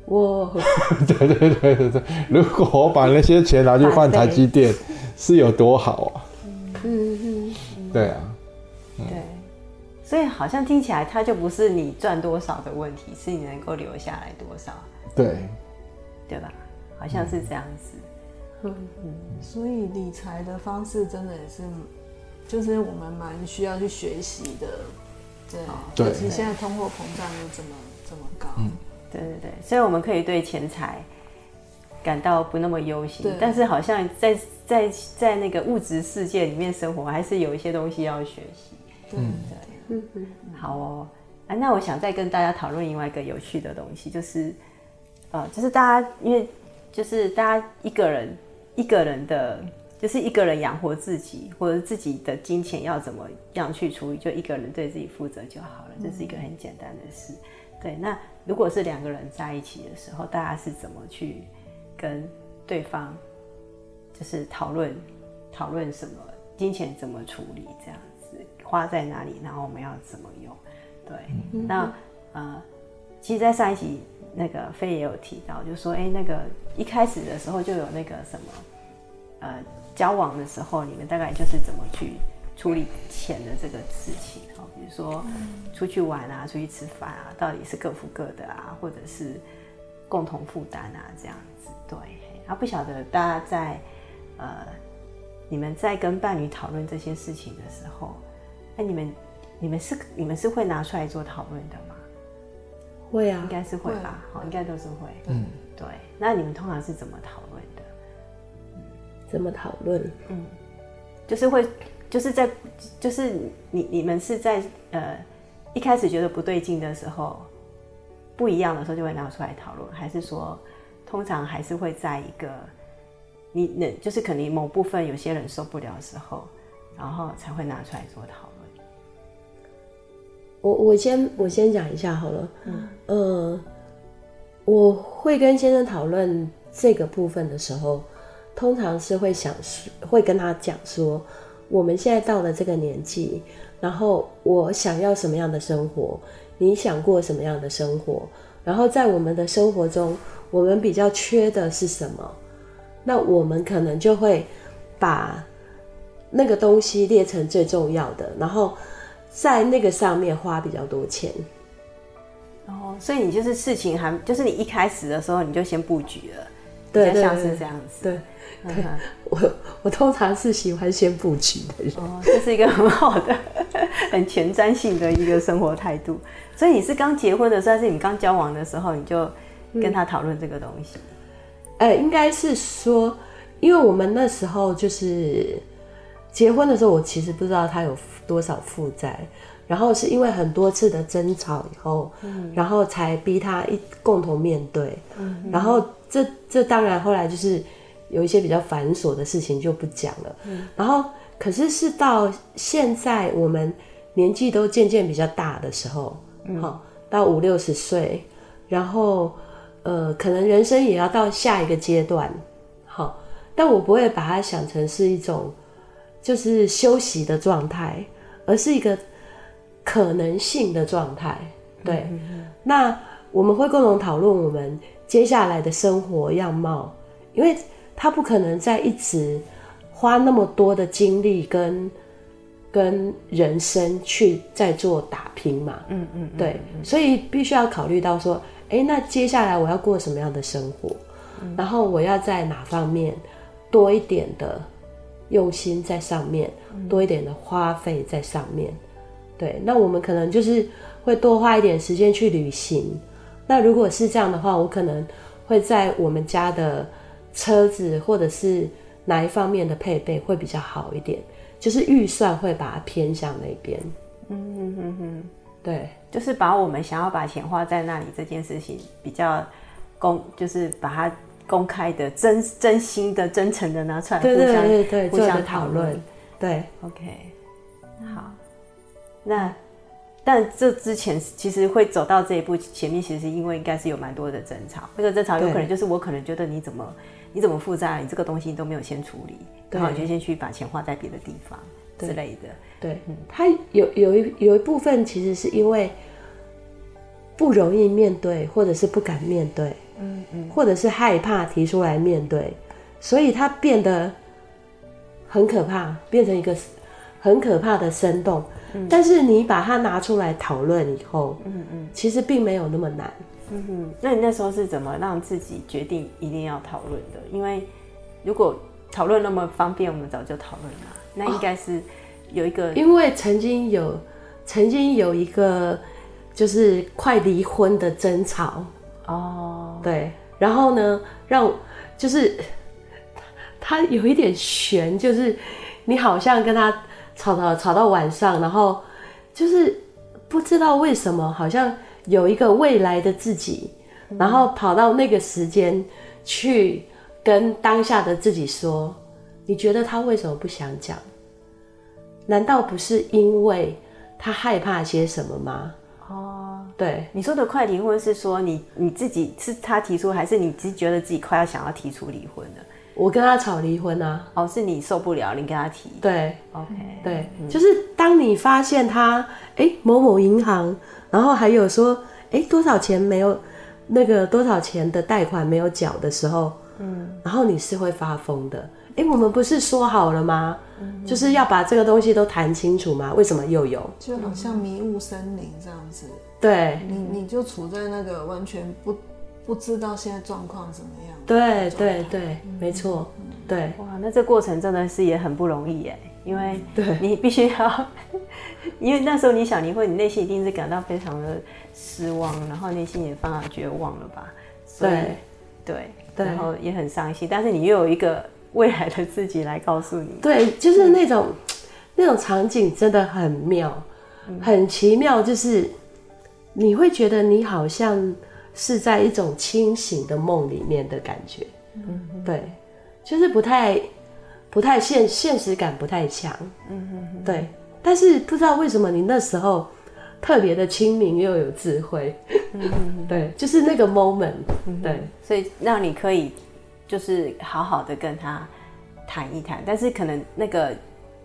哇，对对对对对！如果我把那些钱拿去换台积电，是有多好啊？嗯嗯嗯，对啊，对，所以好像听起来它就不是你赚多少的问题，是你能够留下来多少，对，对吧？好像是这样子。嗯。嗯，所以理财的方式真的也是，就是我们蛮需要去学习的。对，对，尤其现在通货膨胀又这么这么高。嗯，对对对，所以我们可以对钱财感到不那么忧心，但是好像在在在那个物质世界里面生活，还是有一些东西要学习。嗯，对，嗯嗯，好哦，啊，那我想再跟大家讨论另外一个有趣的东西，就是呃，就是大家因为就是大家一个人。一个人的，就是一个人养活自己，或者自己的金钱要怎么样去处理，就一个人对自己负责就好了。这是一个很简单的事。对，那如果是两个人在一起的时候，大家是怎么去跟对方，就是讨论讨论什么金钱怎么处理，这样子花在哪里，然后我们要怎么用？对，那呃，其实，在上一集。那个飞也有提到，就说，哎、那个一开始的时候就有那个什么，呃，交往的时候，你们大概就是怎么去处理钱的这个事情，哦，比如说出去玩啊，出去吃饭啊，到底是各付各的啊，或者是共同负担啊，这样子，对。啊，不晓得大家在呃，你们在跟伴侣讨论这些事情的时候，哎、你们你们是你们是会拿出来做讨论的吗？会啊，应该是会吧，好，应该都是会。嗯，对。那你们通常是怎么讨论的？怎么讨论？嗯，就是会，就是在，就是你你们是在呃一开始觉得不对劲的时候，不一样的时候就会拿出来讨论，还是说通常还是会在一个你那就是可能某部分有些人受不了的时候，然后才会拿出来做讨论。我我先我先讲一下好了，嗯，呃，我会跟先生讨论这个部分的时候，通常是会想会跟他讲说，我们现在到了这个年纪，然后我想要什么样的生活，你想过什么样的生活，然后在我们的生活中，我们比较缺的是什么，那我们可能就会把那个东西列成最重要的，然后。在那个上面花比较多钱，哦，所以你就是事情还就是你一开始的时候你就先布局了，对，像是这样子，对，对，对，我我通常是喜欢先布局的人，哦，这是一个很好的、很前瞻性的一个生活态度。所以你是刚结婚的时候，还是你刚交往的时候，你就跟他讨论这个东西？哎、嗯，应该是说，因为我们那时候就是结婚的时候，我其实不知道他有。多少负债，然后是因为很多次的争吵以后，嗯、然后才逼他一共同面对。嗯、然后这这当然后来就是有一些比较繁琐的事情就不讲了。嗯、然后可是是到现在我们年纪都渐渐比较大的时候，嗯、到五六十岁，然后呃，可能人生也要到下一个阶段，好，但我不会把它想成是一种就是休息的状态。而是一个可能性的状态，对。那我们会共同讨论我们接下来的生活样貌，因为他不可能再一直花那么多的精力跟跟人生去再做打拼嘛。嗯嗯，嗯，对。所以必须要考虑到说，哎，那接下来我要过什么样的生活？嗯、然后我要在哪方面多一点的。用心在上面，多一点的花费在上面，对。那我们可能就是会多花一点时间去旅行。那如果是这样的话，我可能会在我们家的车子或者是哪一方面的配备会比较好一点，就是预算会把它偏向那边。嗯哼哼哼，对，就是把我们想要把钱花在那里这件事情比较公，就是把它。公开的、真真心的、真诚的拿出来，互相互相讨论。对，OK，好。那但这之前其实会走到这一步，前面其实是因为应该是有蛮多的争吵。那个争吵有可能就是我可能觉得你怎么你怎么负债，你这个东西都没有先处理，然后就先去把钱花在别的地方之类的。对，嗯，他有有一有一部分其实是因为不容易面对，或者是不敢面对。嗯嗯，或者是害怕提出来面对，所以它变得很可怕，变成一个很可怕的生动。嗯、但是你把它拿出来讨论以后，嗯嗯，其实并没有那么难。嗯哼，那你那时候是怎么让自己决定一定要讨论的？因为如果讨论那么方便，我们早就讨论了。那应该是有一个、哦，因为曾经有曾经有一个就是快离婚的争吵哦，对，然后呢，让就是他有一点悬，就是你好像跟他吵到吵到晚上，然后就是不知道为什么，好像有一个未来的自己，然后跑到那个时间去跟当下的自己说。你觉得他为什么不想讲？难道不是因为他害怕些什么吗？哦，对，你说的快离婚是说你你自己是他提出，还是你只觉得自己快要想要提出离婚了？我跟他吵离婚啊！哦，是你受不了，你跟他提。对，OK，对，嗯、就是当你发现他哎某某银行，然后还有说哎多少钱没有那个多少钱的贷款没有缴的时候，嗯，然后你是会发疯的。哎，我们不是说好了吗？嗯、就是要把这个东西都谈清楚吗？为什么又有？就好像迷雾森林这样子。对，你你就处在那个完全不不知道现在状况怎么样。对对对，嗯、没错。对，哇，那这过程真的是也很不容易耶，因为你必须要，因为那时候你想离婚，你内心一定是感到非常的失望，然后内心也非常绝望了吧？对对对，然后也很伤心，但是你又有一个。未来的自己来告诉你，对，就是那种、嗯、那种场景真的很妙，嗯、很奇妙，就是你会觉得你好像是在一种清醒的梦里面的感觉，嗯，对，就是不太不太现现实感不太强，嗯哼，对，但是不知道为什么你那时候特别的清明又有智慧，对，就是那个 moment，对，所以让你可以。就是好好的跟他谈一谈，但是可能那个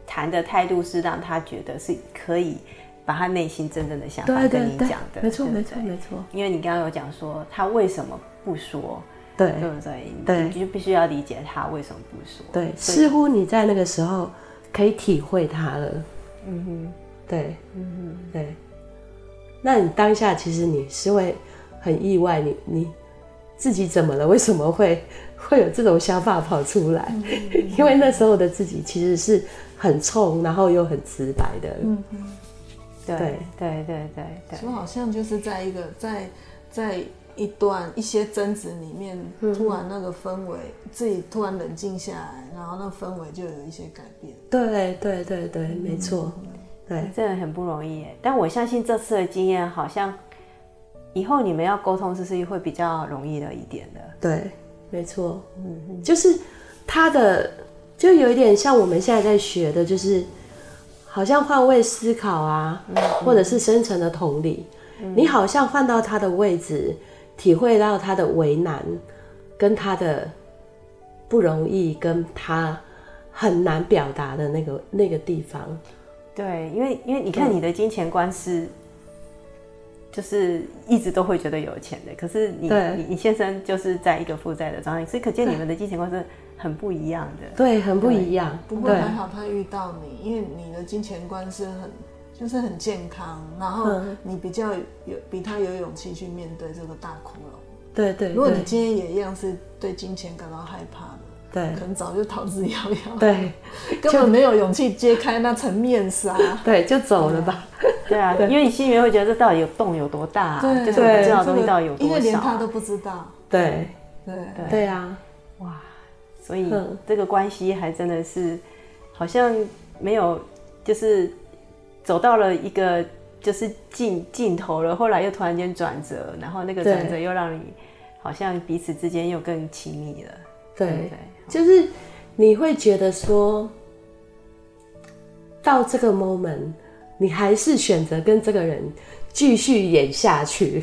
谈的态度是让他觉得是可以把他内心真正的想法跟你讲的，没错没错没错。因为你刚刚有讲说他为什么不说，对对不对？对，你就必须要理解他为什么不说。对，似乎你在那个时候可以体会他了。嗯哼，对，嗯哼，对。那你当下其实你是会很意外，你你自己怎么了？为什么会？会有这种想法跑出来，嗯嗯、因为那时候的自己其实是很冲，然后又很直白的。嗯嗯，对对对对对，就好像就是在一个在在一段一些争执里面，嗯、突然那个氛围，自己突然冷静下来，然后那氛围就有一些改变。对对对对，没错，对，真的很不容易耶。但我相信这次的经验，好像以后你们要沟通，是不是会比较容易了一点的？对。没错，嗯，就是他的，就有一点像我们现在在学的，就是好像换位思考啊，嗯、或者是深层的同理，嗯、你好像换到他的位置，体会到他的为难，跟他的不容易，跟他很难表达的那个那个地方。对，因为因为你看你的金钱观是。就是一直都会觉得有钱的，可是你你你先生就是在一个负债的状态，所以可见你们的金钱观是很不一样的。对，很不一样。不过还好他遇到你，因为你的金钱观是很就是很健康，然后你比较有比他有勇气去面对这个大窟窿。对对。如果你今天也一样是对金钱感到害怕的。对，可能早就逃之夭夭。对，根本没有勇气揭开那层面纱。对，就走了吧。对啊，因为你心里面会觉得这到底有洞有多大，就是不知道东西到底有多少，因为连他都不知道。对，对，对。啊，哇，所以这个关系还真的是好像没有，就是走到了一个就是尽尽头了，后来又突然间转折，然后那个转折又让你好像彼此之间又更亲密了。对，对，就是你会觉得说，到这个 moment，你还是选择跟这个人继续演下去，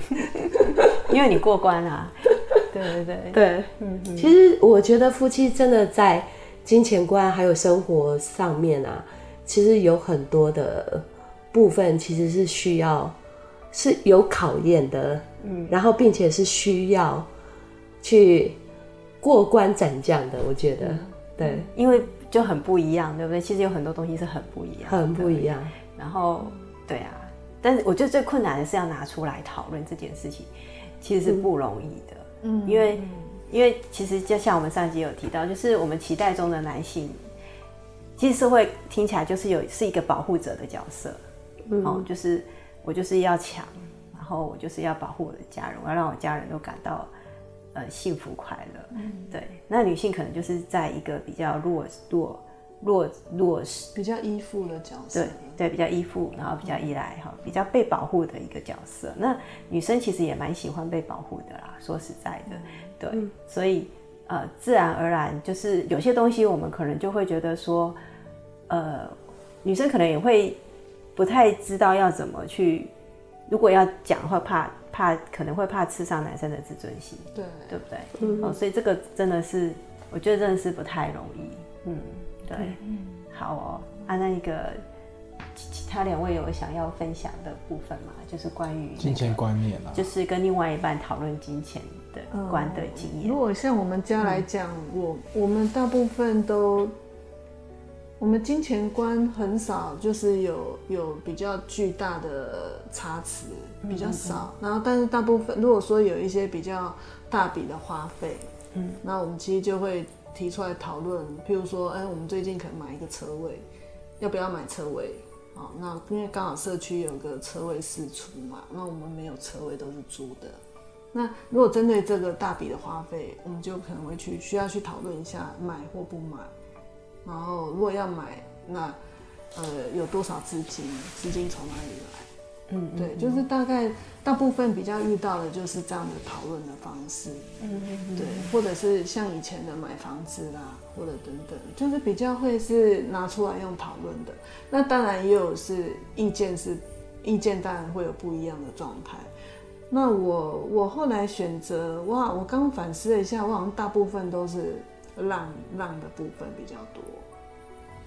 因为你过关啊。对对对对，嗯，其实我觉得夫妻真的在金钱观还有生活上面啊，其实有很多的部分其实是需要是有考验的，嗯，然后并且是需要去。过关斩将的，我觉得，对，因为就很不一样，对不对？其实有很多东西是很不一样，很不一样。然后，对啊，但是我觉得最困难的是要拿出来讨论这件事情，其实是不容易的。嗯，因为因为其实就像我们上集有提到，就是我们期待中的男性，其实社会听起来就是有是一个保护者的角色，嗯，哦，就是我就是要强，然后我就是要保护我的家人，我要让我家人都感到。呃，幸福快乐，嗯，对。那女性可能就是在一个比较弱弱弱弱势、比较依附的角色，对对，比较依附，然后比较依赖哈，比较被保护的一个角色。那女生其实也蛮喜欢被保护的啦，说实在的，对。嗯、所以呃，自然而然就是有些东西，我们可能就会觉得说，呃，女生可能也会不太知道要怎么去，如果要讲的话，怕。怕可能会怕刺伤男生的自尊心，对对不对？嗯、哦，所以这个真的是，我觉得真的是不太容易。嗯，对，嗯、好哦。啊，那一个其他两位有想要分享的部分吗？就是关于、那个、金钱观念啊，就是跟另外一半讨论金钱的观的经验、嗯。如果像我们家来讲，嗯、我我们大部分都。我们金钱观很少，就是有有比较巨大的差池，比较少。然后，但是大部分如果说有一些比较大笔的花费，嗯，那我们其实就会提出来讨论。譬如说，哎，我们最近可能买一个车位，要不要买车位？好，那因为刚好社区有个车位释出嘛，那我们没有车位，都是租的。那如果针对这个大笔的花费，我们就可能会去需要去讨论一下买或不买。然后，如果要买，那呃有多少资金？资金从哪里来？嗯，嗯，对，就是大概大部分比较遇到的就是这样的讨论的方式。嗯，嗯，嗯对，或者是像以前的买房子啦，或者等等，就是比较会是拿出来用讨论的。那当然也有是意见是意见，当然会有不一样的状态。那我我后来选择哇，我刚反思了一下，我好像大部分都是。让让的部分比较多，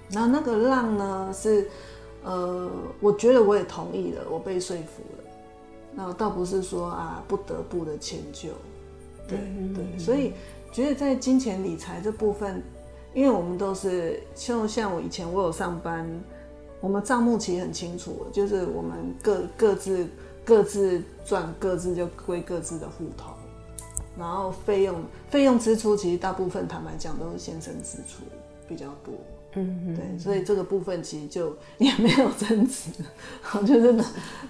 然后那个让呢是，呃，我觉得我也同意了，我被说服了，那倒不是说啊不得不的迁就，对对，所以觉得在金钱理财这部分，因为我们都是就像我以前我有上班，我们账目其实很清楚，就是我们各各自各自赚各自就归各自的户头。然后费用费用支出其实大部分坦白讲都是先生支出比较多，嗯嗯，对，所以这个部分其实就 也没有争执，好，就是男，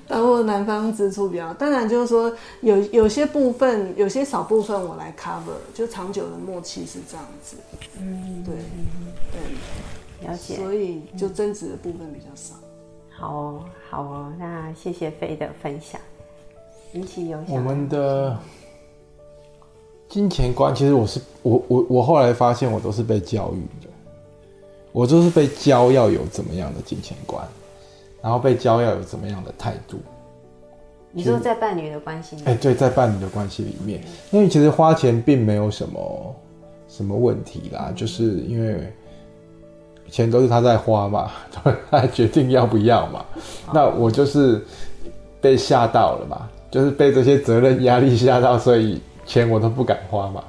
包括男方支出比较，当然就是说有有些部分有些少部分我来 cover，就长久的默契是这样子，嗯，对对，了解，所以就增值的部分比较少。好哦，好哦，那谢谢飞的分享，引起有我们的。金钱观，其实我是我我我后来发现，我都是被教育的，我就是被教要有怎么样的金钱观，然后被教要有怎么样的态度。你说在伴侣的关系里面？哎，对，在伴侣的关系里面，因为其实花钱并没有什么什么问题啦，就是因为钱都是他在花嘛，他决定要不要嘛。那我就是被吓到了嘛，就是被这些责任压力吓到，所以。钱我都不敢花嘛，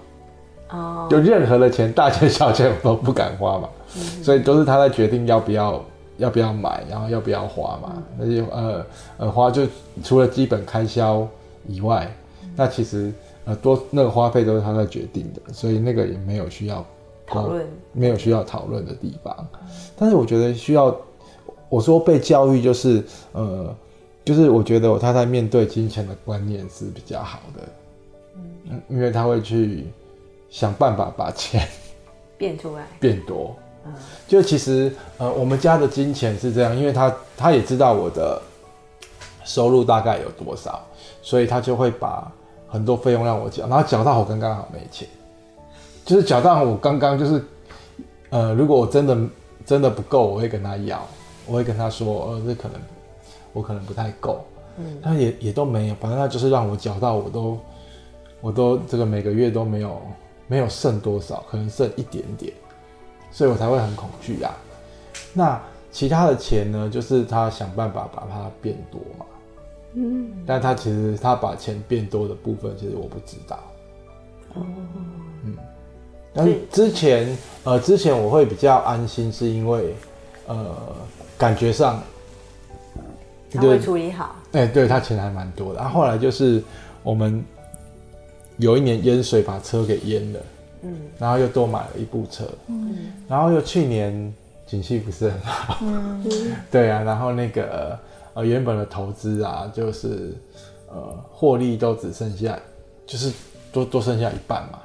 哦，oh. 就任何的钱，大钱小钱我都不敢花嘛，mm hmm. 所以都是他在决定要不要要不要买，然后要不要花嘛，那就、mm hmm. 呃呃花就除了基本开销以外，mm hmm. 那其实呃多那个花费都是他在决定的，所以那个也没有需要讨论，没有需要讨论的地方。Mm hmm. 但是我觉得需要，我说被教育就是呃，就是我觉得我太太面对金钱的观念是比较好的。嗯，因为他会去想办法把钱变出来，变多。嗯，就其实呃，我们家的金钱是这样，因为他他也知道我的收入大概有多少，所以他就会把很多费用让我缴，然后缴到我刚刚好没钱，就是缴到我刚刚就是呃，如果我真的真的不够，我会跟他要，我会跟他说，呃，这可能我可能不太够，嗯，他也也都没有，反正他就是让我缴到我都。我都这个每个月都没有没有剩多少，可能剩一点点，所以我才会很恐惧啊。那其他的钱呢？就是他想办法把它变多嘛。嗯，但他其实他把钱变多的部分，其实我不知道。哦，嗯，但是之前呃之前我会比较安心，是因为呃感觉上他会处理好。哎、欸，对他钱还蛮多的。然后后来就是我们有一年淹水把车给淹了，嗯，然后又多买了一部车，嗯，然后又去年景气不是很好，嗯，对啊，然后那个呃原本的投资啊，就是呃获利都只剩下，就是多多剩下一半嘛，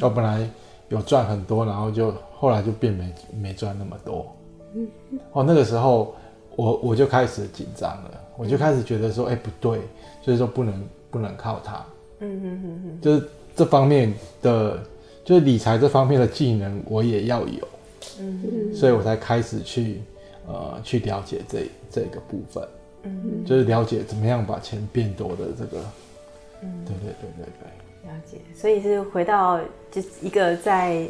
我、嗯、本来有赚很多，然后就后来就变没没赚那么多，嗯，哦，那个时候我我就开始紧张了。我就开始觉得说，哎、欸，不对，所以说不能不能靠它，嗯嗯嗯嗯，就是这方面的，就是理财这方面的技能我也要有，嗯，所以我才开始去呃去了解这这个部分，嗯。哼，就是了解怎么样把钱变多的这个，嗯，对对对对对，了解，所以是回到就一个在。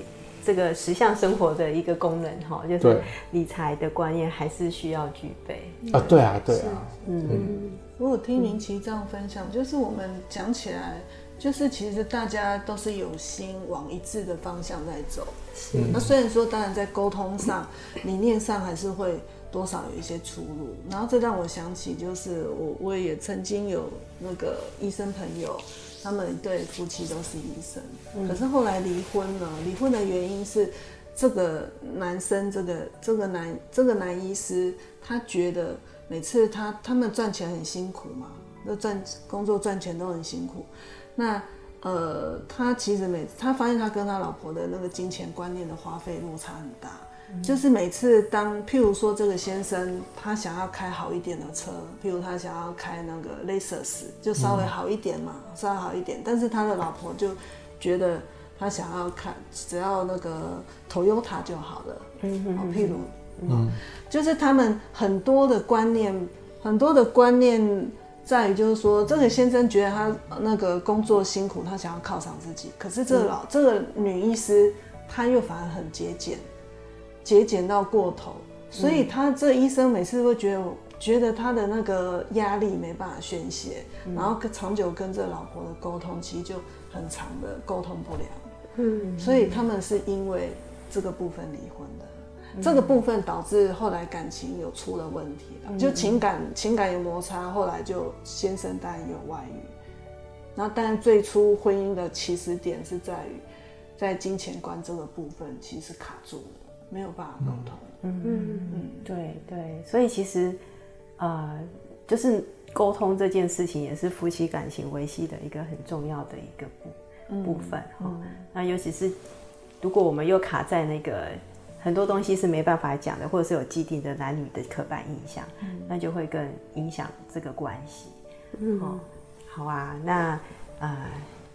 这个实相生活的一个功能哈，就是理财的观念还是需要具备。啊。对啊，对啊。嗯，如果听明奇这样分享，就是我们讲起来，就是其实大家都是有心往一致的方向在走。是。那虽然说，当然在沟通上、理念上还是会多少有一些出入。然后这让我想起，就是我我也曾经有那个医生朋友。他们一对夫妻都是医生，嗯、可是后来离婚了。离婚的原因是，这个男生，这个这个男这个男医师，他觉得每次他他们赚钱很辛苦嘛，那赚工作赚钱都很辛苦。那呃，他其实每次他发现他跟他老婆的那个金钱观念的花费落差很大。就是每次当，譬如说这个先生他想要开好一点的车，譬如他想要开那个 Lexus，就稍微好一点嘛，嗯、稍微好一点。但是他的老婆就觉得他想要看，只要那个 Toyota 就好了。嗯嗯。譬如，嗯，就是他们很多的观念，很多的观念在于，就是说这个先生觉得他那个工作辛苦，他想要犒赏自己。可是这个老、嗯、这个女医师，她又反而很节俭。节俭到过头，所以他这医生每次会觉得，觉得他的那个压力没办法宣泄，然后长久跟这老婆的沟通，其实就很长的沟通不良。嗯，所以他们是因为这个部分离婚的，这个部分导致后来感情有出了问题了，就情感情感有摩擦，后来就先生当然有外遇，然后但最初婚姻的起始点是在于，在金钱观这个部分其实卡住了。没有办法沟通，嗯。嗯。嗯，对对，所以其实，呃，就是沟通这件事情也是夫妻感情维系的一个很重要的一个部、嗯、部分哈。嗯、那尤其是如果我们又卡在那个很多东西是没办法讲的，或者是有既定的男女的刻板印象，嗯、那就会更影响这个关系。嗯，好啊，那呃。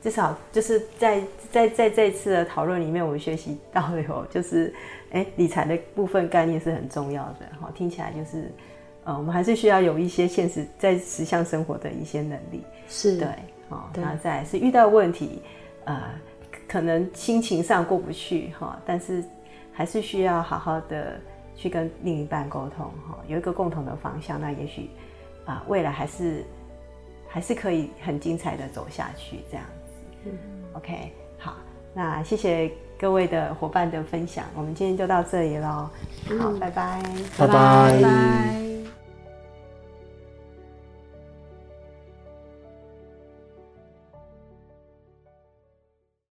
至少就是在在在这次的讨论里面，我们学习到了有就是，哎，理财的部分概念是很重要的哈。听起来就是，呃，我们还是需要有一些现实在实相生活的一些能力，是对，哦，那再是遇到问题，呃，可能心情上过不去哈，但是还是需要好好的去跟另一半沟通哈，有一个共同的方向，那也许啊，未来还是还是可以很精彩的走下去这样。子，OK，好，那谢谢各位的伙伴的分享，我们今天就到这里喽。好，拜拜，拜拜。拜拜。